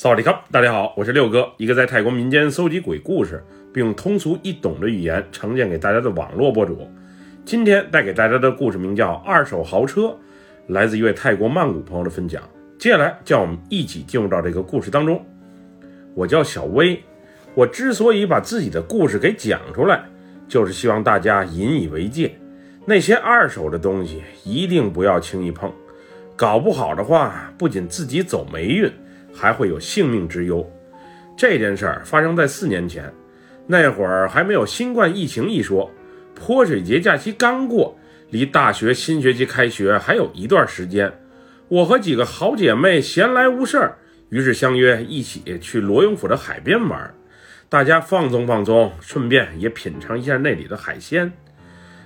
萨瓦迪卡，大家好，我是六哥，一个在泰国民间搜集鬼故事，并用通俗易懂的语言呈现给大家的网络博主。今天带给大家的故事名叫《二手豪车》，来自一位泰国曼谷朋友的分享。接下来，叫我们一起进入到这个故事当中。我叫小薇，我之所以把自己的故事给讲出来，就是希望大家引以为戒，那些二手的东西一定不要轻易碰，搞不好的话，不仅自己走霉运。还会有性命之忧。这件事儿发生在四年前，那会儿还没有新冠疫情一说，泼水节假期刚过，离大学新学期开学还有一段时间。我和几个好姐妹闲来无事儿，于是相约一起去罗永府的海边玩，大家放松放松，顺便也品尝一下那里的海鲜。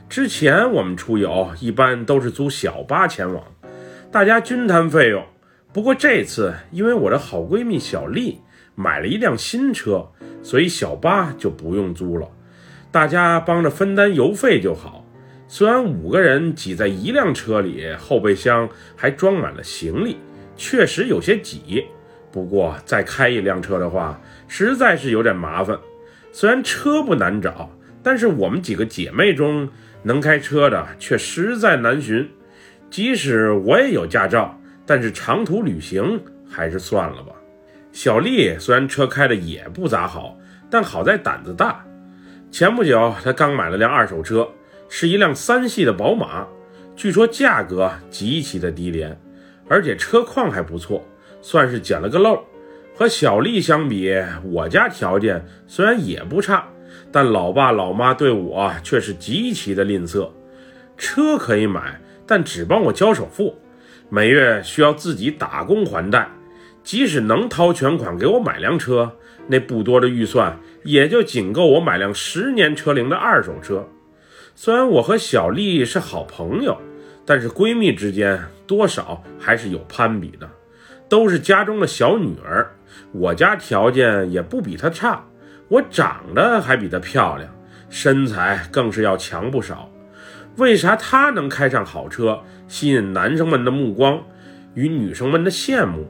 之前我们出游一般都是租小巴前往，大家均摊费用。不过这次，因为我的好闺蜜小丽买了一辆新车，所以小巴就不用租了，大家帮着分担油费就好。虽然五个人挤在一辆车里，后备箱还装满了行李，确实有些挤。不过再开一辆车的话，实在是有点麻烦。虽然车不难找，但是我们几个姐妹中能开车的却实在难寻。即使我也有驾照。但是长途旅行还是算了吧。小丽虽然车开的也不咋好，但好在胆子大。前不久她刚买了辆二手车，是一辆三系的宝马，据说价格极其的低廉，而且车况还不错，算是捡了个漏。和小丽相比，我家条件虽然也不差，但老爸老妈对我却是极其的吝啬。车可以买，但只帮我交首付。每月需要自己打工还贷，即使能掏全款给我买辆车，那不多的预算也就仅够我买辆十年车龄的二手车。虽然我和小丽是好朋友，但是闺蜜之间多少还是有攀比的。都是家中的小女儿，我家条件也不比她差，我长得还比她漂亮，身材更是要强不少。为啥她能开上好车？吸引男生们的目光与女生们的羡慕，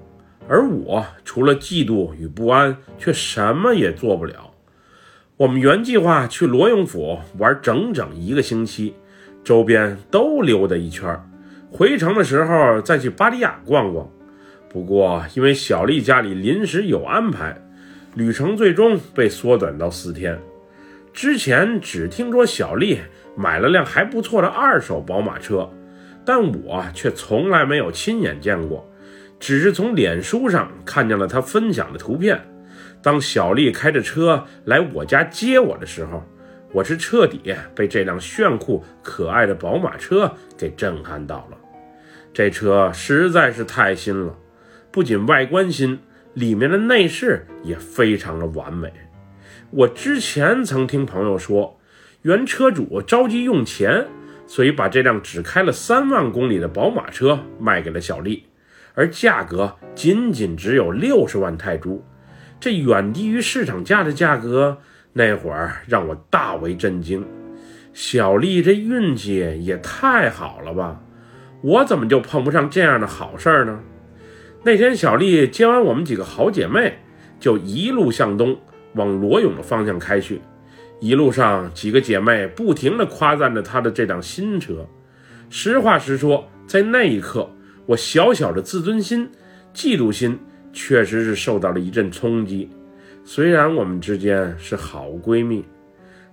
而我除了嫉妒与不安，却什么也做不了。我们原计划去罗永府玩整整一个星期，周边都溜达一圈，回城的时候再去巴利亚逛逛。不过因为小丽家里临时有安排，旅程最终被缩短到四天。之前只听说小丽买了辆还不错的二手宝马车。但我却从来没有亲眼见过，只是从脸书上看见了他分享的图片。当小丽开着车来我家接我的时候，我是彻底被这辆炫酷可爱的宝马车给震撼到了。这车实在是太新了，不仅外观新，里面的内饰也非常的完美。我之前曾听朋友说，原车主着急用钱。所以把这辆只开了三万公里的宝马车卖给了小丽，而价格仅仅只有六十万泰铢，这远低于市场价的价格。那会儿让我大为震惊，小丽这运气也太好了吧！我怎么就碰不上这样的好事儿呢？那天小丽接完我们几个好姐妹，就一路向东往罗永的方向开去。一路上，几个姐妹不停地夸赞着她的这辆新车。实话实说，在那一刻，我小小的自尊心、嫉妒心确实是受到了一阵冲击。虽然我们之间是好闺蜜，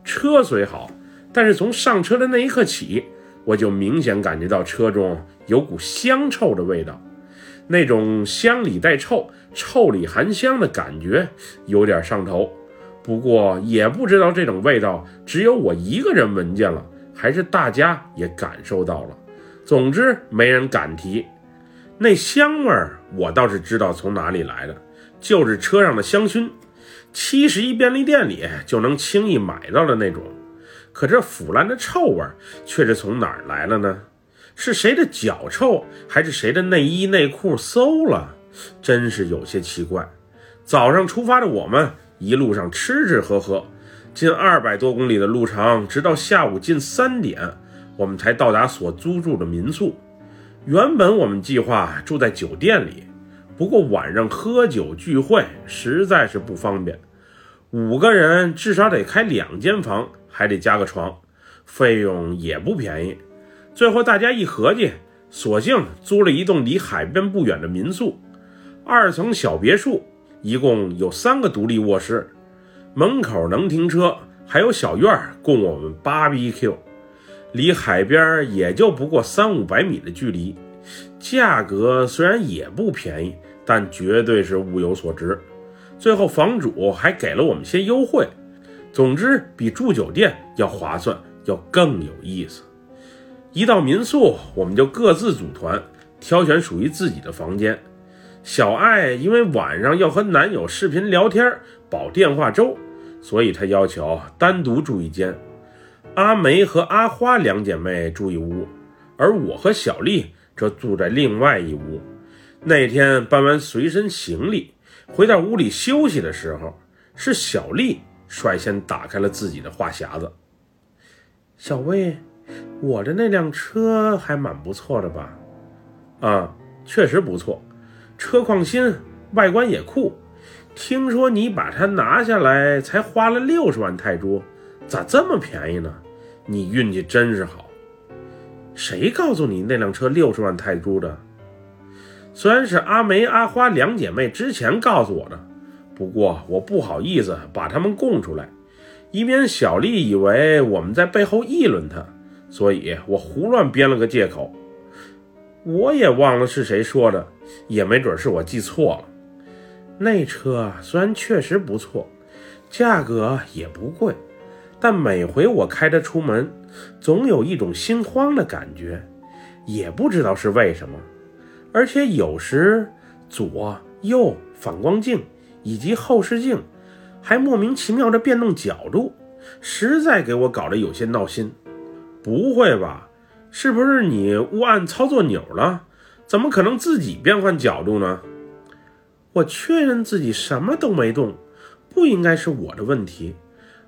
车虽好，但是从上车的那一刻起，我就明显感觉到车中有股香臭的味道。那种香里带臭、臭里含香的感觉，有点上头。不过也不知道这种味道只有我一个人闻见了，还是大家也感受到了。总之没人敢提。那香味儿我倒是知道从哪里来的，就是车上的香薰，七十一便利店里就能轻易买到的那种。可这腐烂的臭味儿却是从哪儿来了呢？是谁的脚臭，还是谁的内衣内裤馊了？真是有些奇怪。早上出发的我们。一路上吃吃喝喝，近二百多公里的路程，直到下午近三点，我们才到达所租住的民宿。原本我们计划住在酒店里，不过晚上喝酒聚会实在是不方便，五个人至少得开两间房，还得加个床，费用也不便宜。最后大家一合计，索性租了一栋离海边不远的民宿，二层小别墅，一共有三个独立卧室，门口能停车，还有小院供我们 BBQ。离海边也就不过三五百米的距离，价格虽然也不便宜，但绝对是物有所值。最后房主还给了我们些优惠，总之比住酒店要划算，要更有意思。一到民宿，我们就各自组团，挑选属于自己的房间。小爱因为晚上要和男友视频聊天，保电话粥，所以她要求单独住一间。阿梅和阿花两姐妹住一屋，而我和小丽则住在另外一屋。那天搬完随身行李，回到屋里休息的时候，是小丽率先打开了自己的话匣子。小薇，我的那辆车还蛮不错的吧？啊，确实不错，车况新，外观也酷。听说你把它拿下来才花了六十万泰铢。咋这么便宜呢？你运气真是好。谁告诉你那辆车六十万泰铢的？虽然是阿梅、阿花两姐妹之前告诉我的，不过我不好意思把他们供出来，以免小丽以为我们在背后议论她，所以我胡乱编了个借口。我也忘了是谁说的，也没准是我记错了。那车虽然确实不错，价格也不贵。但每回我开它出门，总有一种心慌的感觉，也不知道是为什么。而且有时左右反光镜以及后视镜还莫名其妙的变动角度，实在给我搞得有些闹心。不会吧？是不是你误按操作钮了？怎么可能自己变换角度呢？我确认自己什么都没动，不应该是我的问题。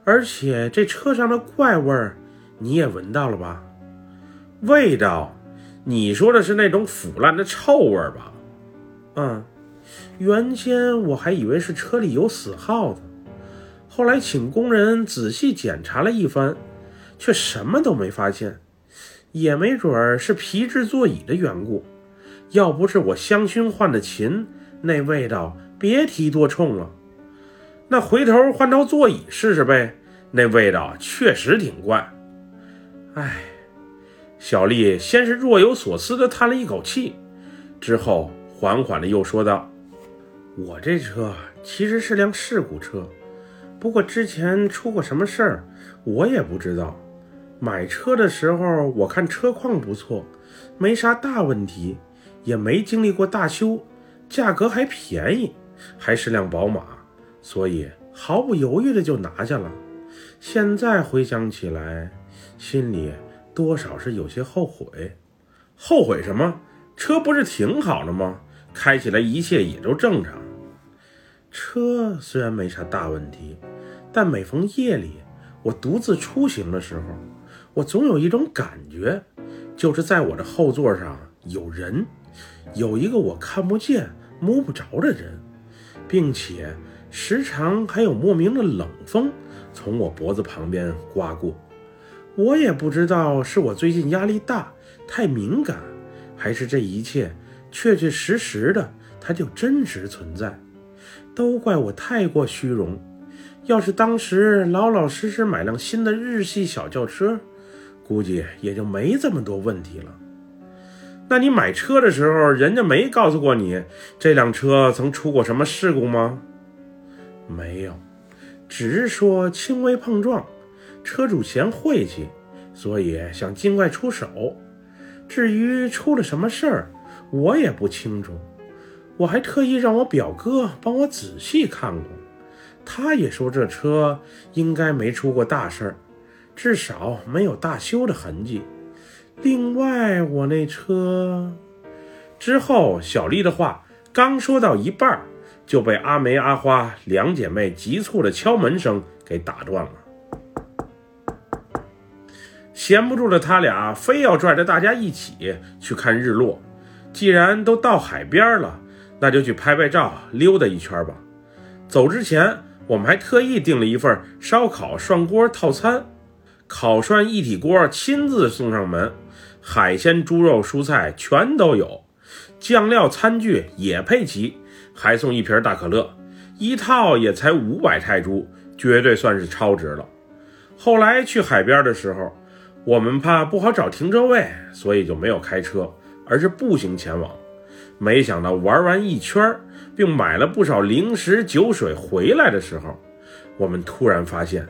而且这车上的怪味儿，你也闻到了吧？味道，你说的是那种腐烂的臭味儿吧？嗯，原先我还以为是车里有死耗子，后来请工人仔细检查了一番，却什么都没发现。也没准儿是皮质座椅的缘故，要不是我香薰换的勤，那味道别提多冲了。那回头换套座椅试试呗，那味道确实挺怪。哎，小丽先是若有所思地叹了一口气，之后缓缓地又说道：“我这车其实是辆事故车，不过之前出过什么事儿，我也不知道。买车的时候我看车况不错，没啥大问题，也没经历过大修，价格还便宜，还是辆宝马。”所以毫不犹豫的就拿下了。现在回想起来，心里多少是有些后悔。后悔什么？车不是挺好的吗？开起来一切也都正常。车虽然没啥大问题，但每逢夜里我独自出行的时候，我总有一种感觉，就是在我的后座上有人，有一个我看不见、摸不着的人，并且。时常还有莫名的冷风从我脖子旁边刮过，我也不知道是我最近压力大太敏感，还是这一切确确实实的它就真实存在。都怪我太过虚荣，要是当时老老实实买辆新的日系小轿车，估计也就没这么多问题了。那你买车的时候，人家没告诉过你这辆车曾出过什么事故吗？没有，只是说轻微碰撞，车主嫌晦气，所以想尽快出手。至于出了什么事儿，我也不清楚。我还特意让我表哥帮我仔细看过，他也说这车应该没出过大事儿，至少没有大修的痕迹。另外，我那车……之后，小丽的话刚说到一半。就被阿梅、阿花两姐妹急促的敲门声给打断了。闲不住的他俩非要拽着大家一起去看日落。既然都到海边了，那就去拍拍照，溜达一圈吧。走之前，我们还特意订了一份烧烤涮锅套餐，烤涮一体锅亲自送上门，海鲜、猪肉、蔬菜全都有，酱料、餐具也配齐，还送一瓶大可乐，一套也才五百泰铢，绝对算是超值了。后来去海边的时候，我们怕不好找停车位，所以就没有开车，而是步行前往。没想到玩完一圈，并买了不少零食酒水回来的时候，我们突然发现，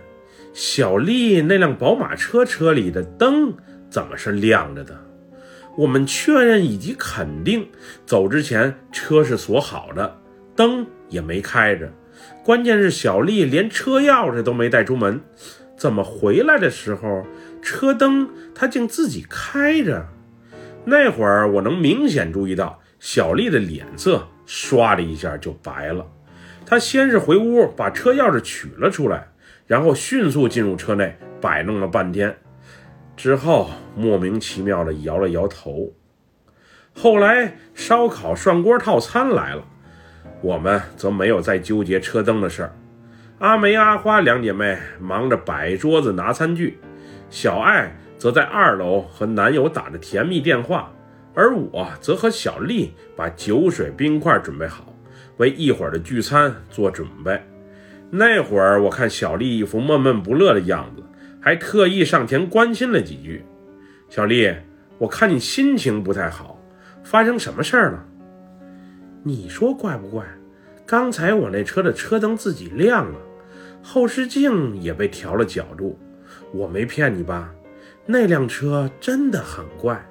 小丽那辆宝马车车里的灯怎么是亮着的？我们确认以及肯定，走之前车是锁好的，灯也没开着。关键是小丽连车钥匙都没带出门。怎么回来的时候，车灯它竟自己开着？那会儿我能明显注意到小丽的脸色唰的一下就白了。她先是回屋把车钥匙取了出来，然后迅速进入车内摆弄了半天，之后莫名其妙的摇了摇头。后来烧烤涮锅套餐来了，我们则没有再纠结车灯的事儿。阿梅、阿花两姐妹忙着摆桌子、拿餐具，小爱则在二楼和男友打着甜蜜电话，而我则和小丽把酒水、冰块准备好，为一会儿的聚餐做准备。那会儿我看小丽一副闷闷不乐的样子，还特意上前关心了几句：“小丽，我看你心情不太好，发生什么事儿了？你说怪不怪？刚才我那车的车灯自己亮了。”后视镜也被调了角度，我没骗你吧？那辆车真的很怪。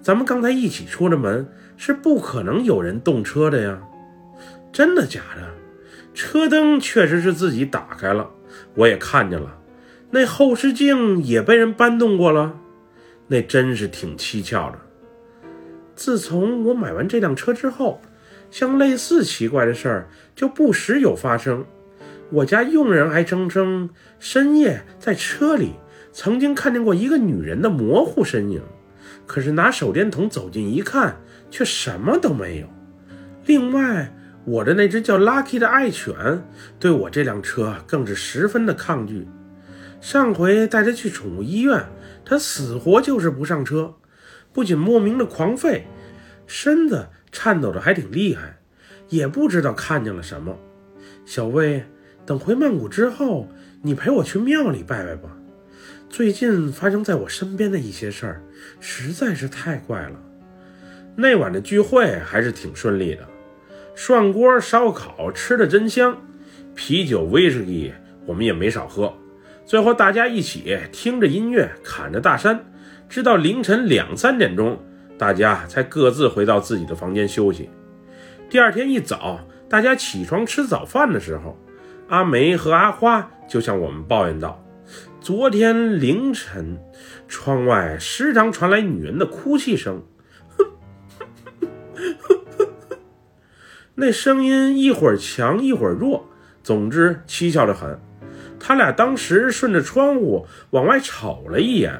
咱们刚才一起出的门，是不可能有人动车的呀。真的假的？车灯确实是自己打开了，我也看见了。那后视镜也被人搬动过了，那真是挺蹊跷的。自从我买完这辆车之后，像类似奇怪的事儿就不时有发生。我家佣人还声称，深夜在车里曾经看见过一个女人的模糊身影，可是拿手电筒走近一看，却什么都没有。另外，我的那只叫 Lucky 的爱犬对我这辆车更是十分的抗拒。上回带它去宠物医院，它死活就是不上车，不仅莫名的狂吠，身子颤抖的还挺厉害，也不知道看见了什么。小魏。等回曼谷之后，你陪我去庙里拜拜吧。最近发生在我身边的一些事儿，实在是太怪了。那晚的聚会还是挺顺利的，涮锅烧烤吃的真香，啤酒威士忌我们也没少喝。最后大家一起听着音乐，侃着大山，直到凌晨两三点钟，大家才各自回到自己的房间休息。第二天一早，大家起床吃早饭的时候。阿梅和阿花就向我们抱怨道：“昨天凌晨，窗外时常传来女人的哭泣声，那声音一会儿强一会儿弱，总之蹊跷的很。他俩当时顺着窗户往外瞅了一眼，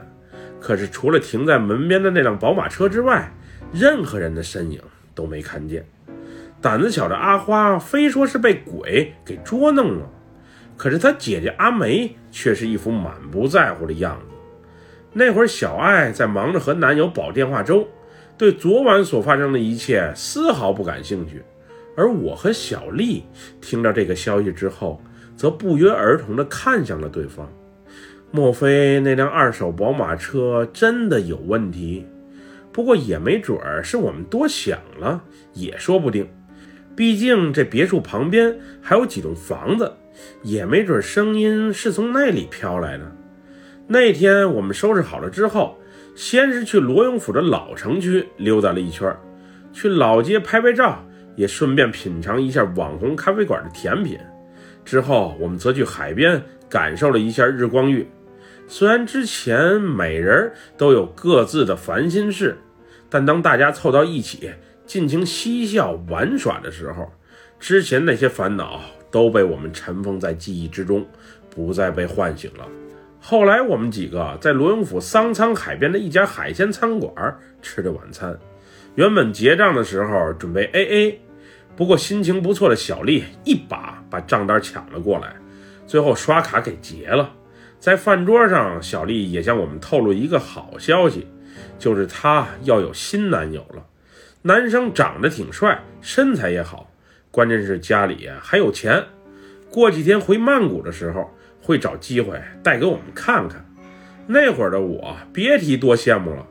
可是除了停在门边的那辆宝马车之外，任何人的身影都没看见。”胆子小的阿花非说是被鬼给捉弄了，可是她姐姐阿梅却是一副满不在乎的样子。那会儿，小爱在忙着和男友煲电话粥，对昨晚所发生的一切丝毫不感兴趣。而我和小丽听到这个消息之后，则不约而同地看向了对方。莫非那辆二手宝马车真的有问题？不过也没准儿是我们多想了，也说不定。毕竟这别墅旁边还有几栋房子，也没准声音是从那里飘来的。那天我们收拾好了之后，先是去罗永府的老城区溜达了一圈，去老街拍拍照，也顺便品尝一下网红咖啡馆的甜品。之后我们则去海边感受了一下日光浴。虽然之前每人都有各自的烦心事，但当大家凑到一起。尽情嬉笑玩耍的时候，之前那些烦恼都被我们尘封在记忆之中，不再被唤醒了。后来，我们几个在罗永府桑仓海边的一家海鲜餐馆吃的晚餐。原本结账的时候准备 A A，不过心情不错的小丽一把把账单抢了过来，最后刷卡给结了。在饭桌上，小丽也向我们透露一个好消息，就是她要有新男友了。男生长得挺帅，身材也好，关键是家里还有钱。过几天回曼谷的时候，会找机会带给我们看看。那会儿的我，别提多羡慕了。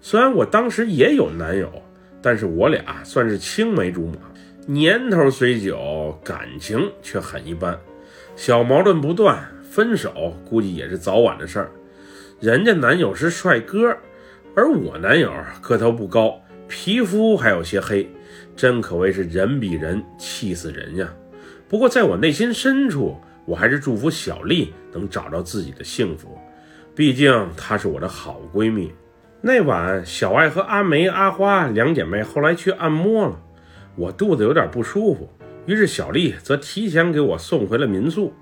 虽然我当时也有男友，但是我俩算是青梅竹马，年头虽久，感情却很一般，小矛盾不断。分手估计也是早晚的事儿。人家男友是帅哥，而我男友个头不高，皮肤还有些黑，真可谓是人比人气死人呀。不过在我内心深处，我还是祝福小丽能找到自己的幸福，毕竟她是我的好闺蜜。那晚，小爱和阿梅、阿花两姐妹后来去按摩了，我肚子有点不舒服，于是小丽则提前给我送回了民宿。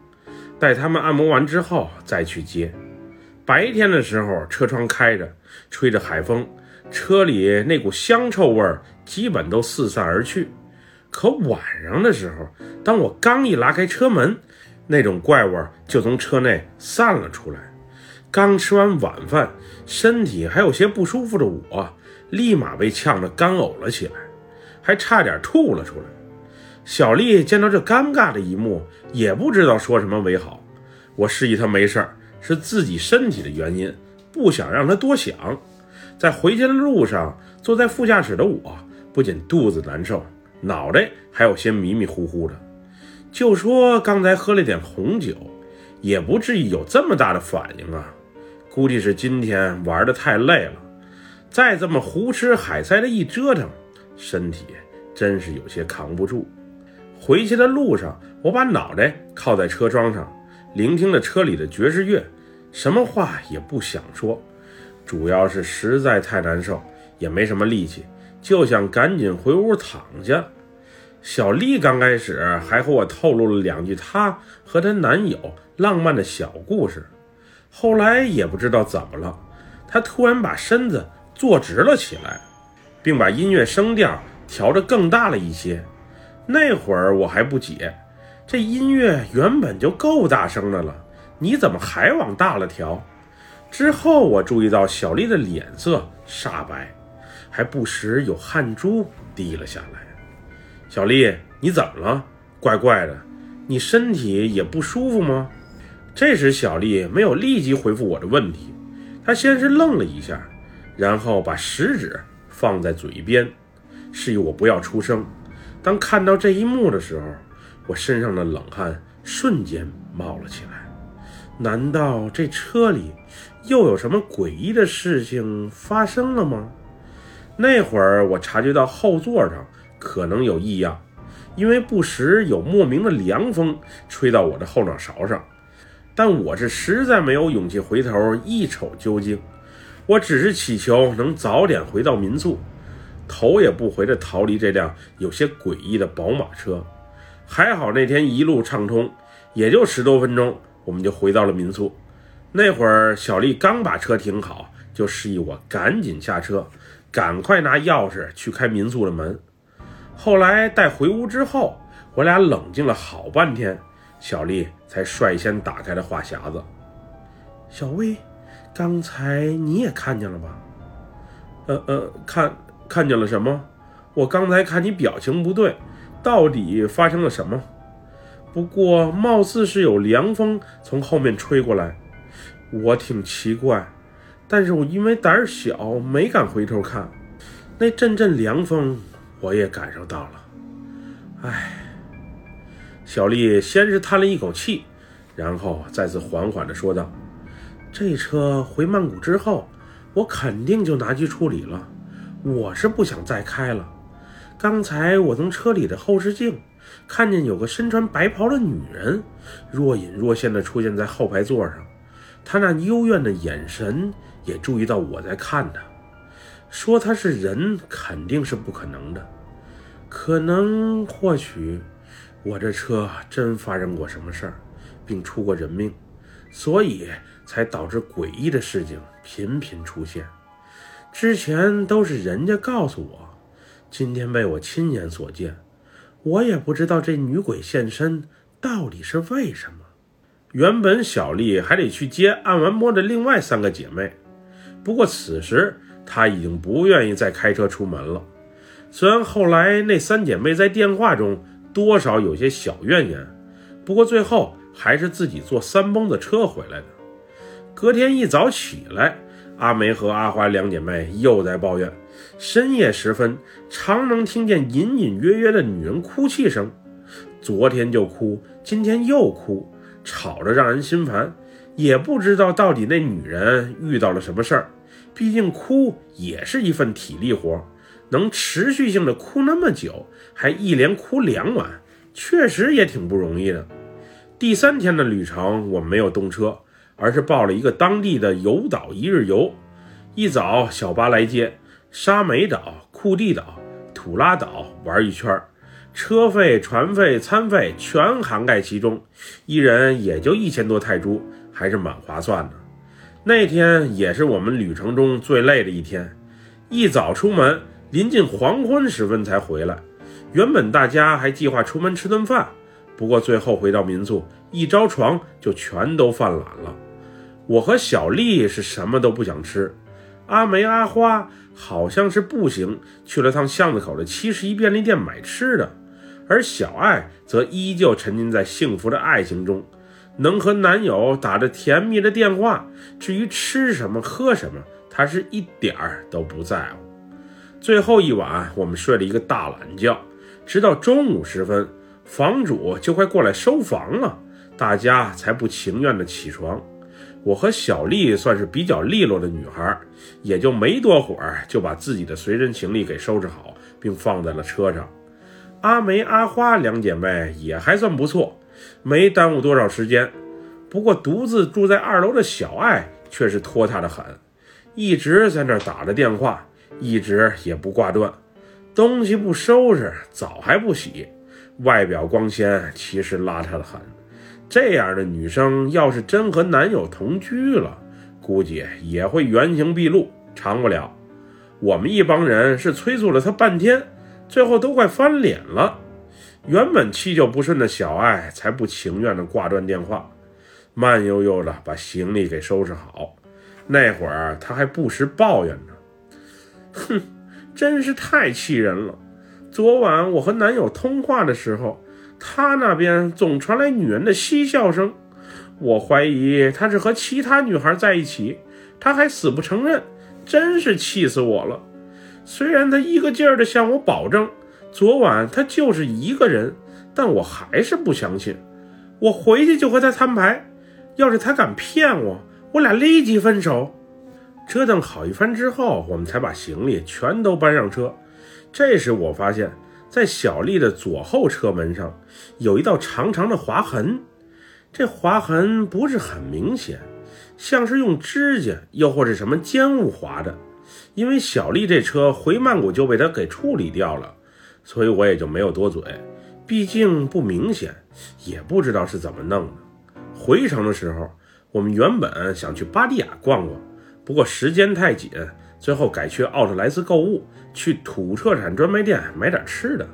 待他们按摩完之后再去接。白天的时候，车窗开着，吹着海风，车里那股香臭味儿基本都四散而去。可晚上的时候，当我刚一拉开车门，那种怪味儿就从车内散了出来。刚吃完晚饭，身体还有些不舒服的我，立马被呛得干呕了起来，还差点吐了出来。小丽见到这尴尬的一幕，也不知道说什么为好。我示意她没事儿，是自己身体的原因，不想让她多想。在回家的路上，坐在副驾驶的我不仅肚子难受，脑袋还有些迷迷糊糊的。就说刚才喝了点红酒，也不至于有这么大的反应啊。估计是今天玩的太累了，再这么胡吃海塞的一折腾，身体真是有些扛不住。回去的路上，我把脑袋靠在车窗上，聆听着车里的爵士乐，什么话也不想说，主要是实在太难受，也没什么力气，就想赶紧回屋躺下。小丽刚开始还和我透露了两句她和她男友浪漫的小故事，后来也不知道怎么了，她突然把身子坐直了起来，并把音乐声调调得更大了一些。那会儿我还不解，这音乐原本就够大声的了，你怎么还往大了调？之后我注意到小丽的脸色煞白，还不时有汗珠滴了下来。小丽，你怎么了？怪怪的，你身体也不舒服吗？这时小丽没有立即回复我的问题，她先是愣了一下，然后把食指放在嘴边，示意我不要出声。当看到这一幕的时候，我身上的冷汗瞬间冒了起来。难道这车里又有什么诡异的事情发生了吗？那会儿我察觉到后座上可能有异样，因为不时有莫名的凉风吹到我的后脑勺上。但我是实在没有勇气回头一瞅究竟，我只是祈求能早点回到民宿。头也不回地逃离这辆有些诡异的宝马车，还好那天一路畅通，也就十多分钟，我们就回到了民宿。那会儿小丽刚把车停好，就示意我赶紧下车，赶快拿钥匙去开民宿的门。后来待回屋之后，我俩冷静了好半天，小丽才率先打开了话匣子：“小薇，刚才你也看见了吧？”“呃呃，看。”看见了什么？我刚才看你表情不对，到底发生了什么？不过貌似是有凉风从后面吹过来，我挺奇怪，但是我因为胆小没敢回头看。那阵阵凉风我也感受到了。唉，小丽先是叹了一口气，然后再次缓缓地说道：“这车回曼谷之后，我肯定就拿去处理了。”我是不想再开了。刚才我从车里的后视镜看见有个身穿白袍的女人，若隐若现地出现在后排座上。她那幽怨的眼神也注意到我在看她。说她是人肯定是不可能的，可能或许我这车真发生过什么事儿，并出过人命，所以才导致诡异的事情频频出现。之前都是人家告诉我，今天被我亲眼所见。我也不知道这女鬼现身到底是为什么。原本小丽还得去接按完摩的另外三个姐妹，不过此时她已经不愿意再开车出门了。虽然后来那三姐妹在电话中多少有些小怨言，不过最后还是自己坐三蹦子车回来的。隔天一早起来，阿梅和阿花两姐妹又在抱怨，深夜时分常能听见隐隐约约的女人哭泣声，昨天就哭，今天又哭，吵着让人心烦。也不知道到底那女人遇到了什么事儿，毕竟哭也是一份体力活。能持续性的哭那么久，还一连哭两晚，确实也挺不容易的。第三天的旅程，我们没有动车，而是报了一个当地的游岛一日游。一早，小巴来接，沙美岛、库蒂岛、土拉岛玩一圈，车费、船费、餐费全涵盖其中，一人也就一千多泰铢，还是蛮划算的。那天也是我们旅程中最累的一天，一早出门。临近黄昏时分才回来。原本大家还计划出门吃顿饭，不过最后回到民宿，一着床就全都犯懒了。我和小丽是什么都不想吃，阿梅、阿花好像是步行去了趟巷子口的七十一便利店买吃的，而小爱则依旧沉浸在幸福的爱情中，能和男友打着甜蜜的电话。至于吃什么、喝什么，她是一点儿都不在乎。最后一晚，我们睡了一个大懒觉，直到中午时分，房主就快过来收房了，大家才不情愿的起床。我和小丽算是比较利落的女孩，也就没多会儿就把自己的随身行李给收拾好，并放在了车上。阿梅、阿花两姐妹也还算不错，没耽误多少时间。不过独自住在二楼的小爱却是拖沓的很，一直在那儿打着电话。一直也不挂断，东西不收拾，澡还不洗，外表光鲜，其实邋遢的很。这样的女生要是真和男友同居了，估计也会原形毕露，长不了。我们一帮人是催促了她半天，最后都快翻脸了。原本气就不顺的小爱才不情愿的挂断电话，慢悠悠的把行李给收拾好。那会儿她还不时抱怨着。哼，真是太气人了！昨晚我和男友通话的时候，他那边总传来女人的嬉笑声，我怀疑他是和其他女孩在一起，他还死不承认，真是气死我了。虽然他一个劲儿的向我保证昨晚他就是一个人，但我还是不相信。我回去就和他摊牌，要是他敢骗我，我俩立即分手。折腾好一番之后，我们才把行李全都搬上车。这时我发现，在小丽的左后车门上有一道长长的划痕，这划痕不是很明显，像是用指甲又或者什么尖物划的。因为小丽这车回曼谷就被他给处理掉了，所以我也就没有多嘴。毕竟不明显，也不知道是怎么弄的。回程的时候，我们原本想去巴蒂亚逛逛。不过时间太紧，最后改去奥特莱斯购物，去土特产专卖店买点吃的。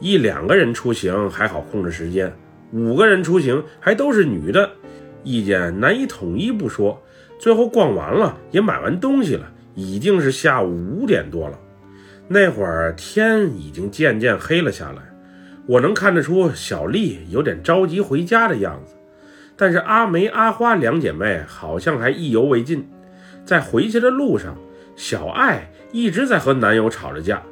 一两个人出行还好控制时间，五个人出行还都是女的，意见难以统一不说。最后逛完了，也买完东西了，已经是下午五点多了。那会儿天已经渐渐黑了下来，我能看得出小丽有点着急回家的样子，但是阿梅、阿花两姐妹好像还意犹未尽。在回去的路上，小爱一直在和男友吵着架，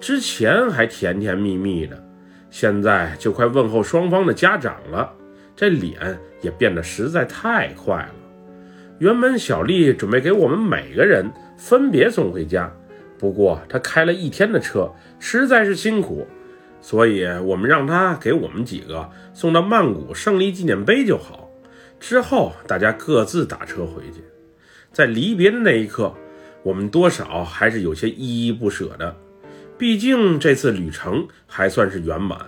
之前还甜甜蜜蜜的，现在就快问候双方的家长了，这脸也变得实在太快了。原本小丽准备给我们每个人分别送回家，不过她开了一天的车，实在是辛苦，所以我们让她给我们几个送到曼谷胜利纪念碑就好，之后大家各自打车回去。在离别的那一刻，我们多少还是有些依依不舍的。毕竟这次旅程还算是圆满。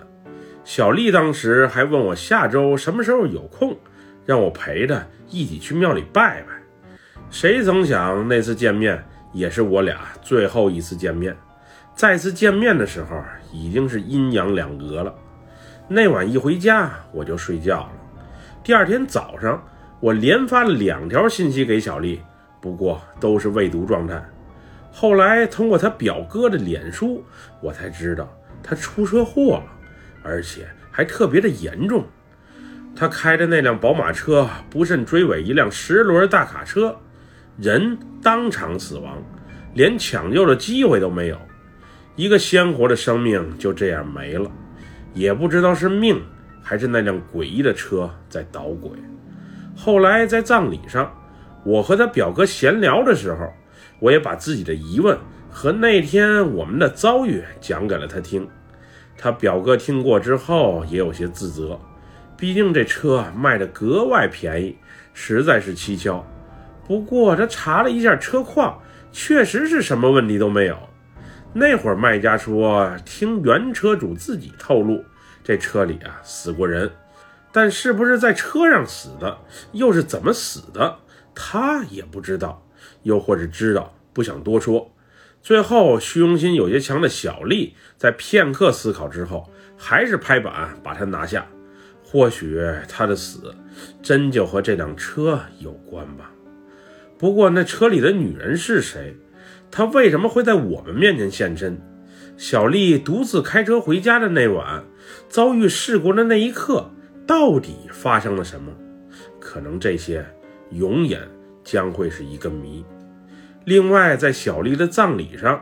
小丽当时还问我下周什么时候有空，让我陪她一起去庙里拜拜。谁曾想那次见面也是我俩最后一次见面。再次见面的时候，已经是阴阳两隔了。那晚一回家，我就睡觉了。第二天早上，我连发了两条信息给小丽，不过都是未读状态。后来通过他表哥的脸书，我才知道他出车祸了，而且还特别的严重。他开着那辆宝马车不慎追尾一辆十轮大卡车，人当场死亡，连抢救的机会都没有。一个鲜活的生命就这样没了，也不知道是命。还是那辆诡异的车在捣鬼。后来在葬礼上，我和他表哥闲聊的时候，我也把自己的疑问和那天我们的遭遇讲给了他听。他表哥听过之后也有些自责，毕竟这车卖的格外便宜，实在是蹊跷。不过他查了一下车况，确实是什么问题都没有。那会儿卖家说，听原车主自己透露。这车里啊死过人，但是不是在车上死的，又是怎么死的，他也不知道，又或者知道不想多说。最后虚荣心有些强的小丽，在片刻思考之后，还是拍板把他拿下。或许他的死真就和这辆车有关吧。不过那车里的女人是谁？她为什么会在我们面前现身？小丽独自开车回家的那晚，遭遇事故的那一刻，到底发生了什么？可能这些永远将会是一个谜。另外，在小丽的葬礼上，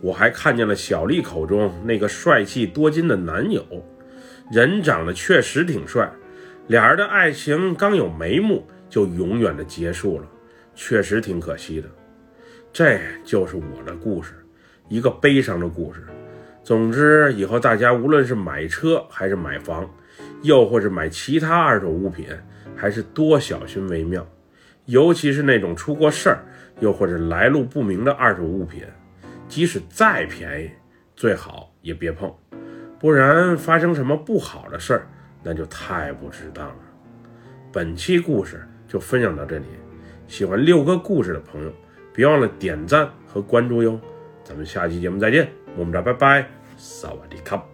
我还看见了小丽口中那个帅气多金的男友，人长得确实挺帅，俩人的爱情刚有眉目就永远的结束了，确实挺可惜的。这就是我的故事。一个悲伤的故事。总之，以后大家无论是买车还是买房，又或是买其他二手物品，还是多小心为妙。尤其是那种出过事儿，又或者来路不明的二手物品，即使再便宜，最好也别碰，不然发生什么不好的事儿，那就太不值当了。本期故事就分享到这里，喜欢六哥故事的朋友，别忘了点赞和关注哟。咱们下期节目再见，么么哒，拜拜，萨瓦迪卡。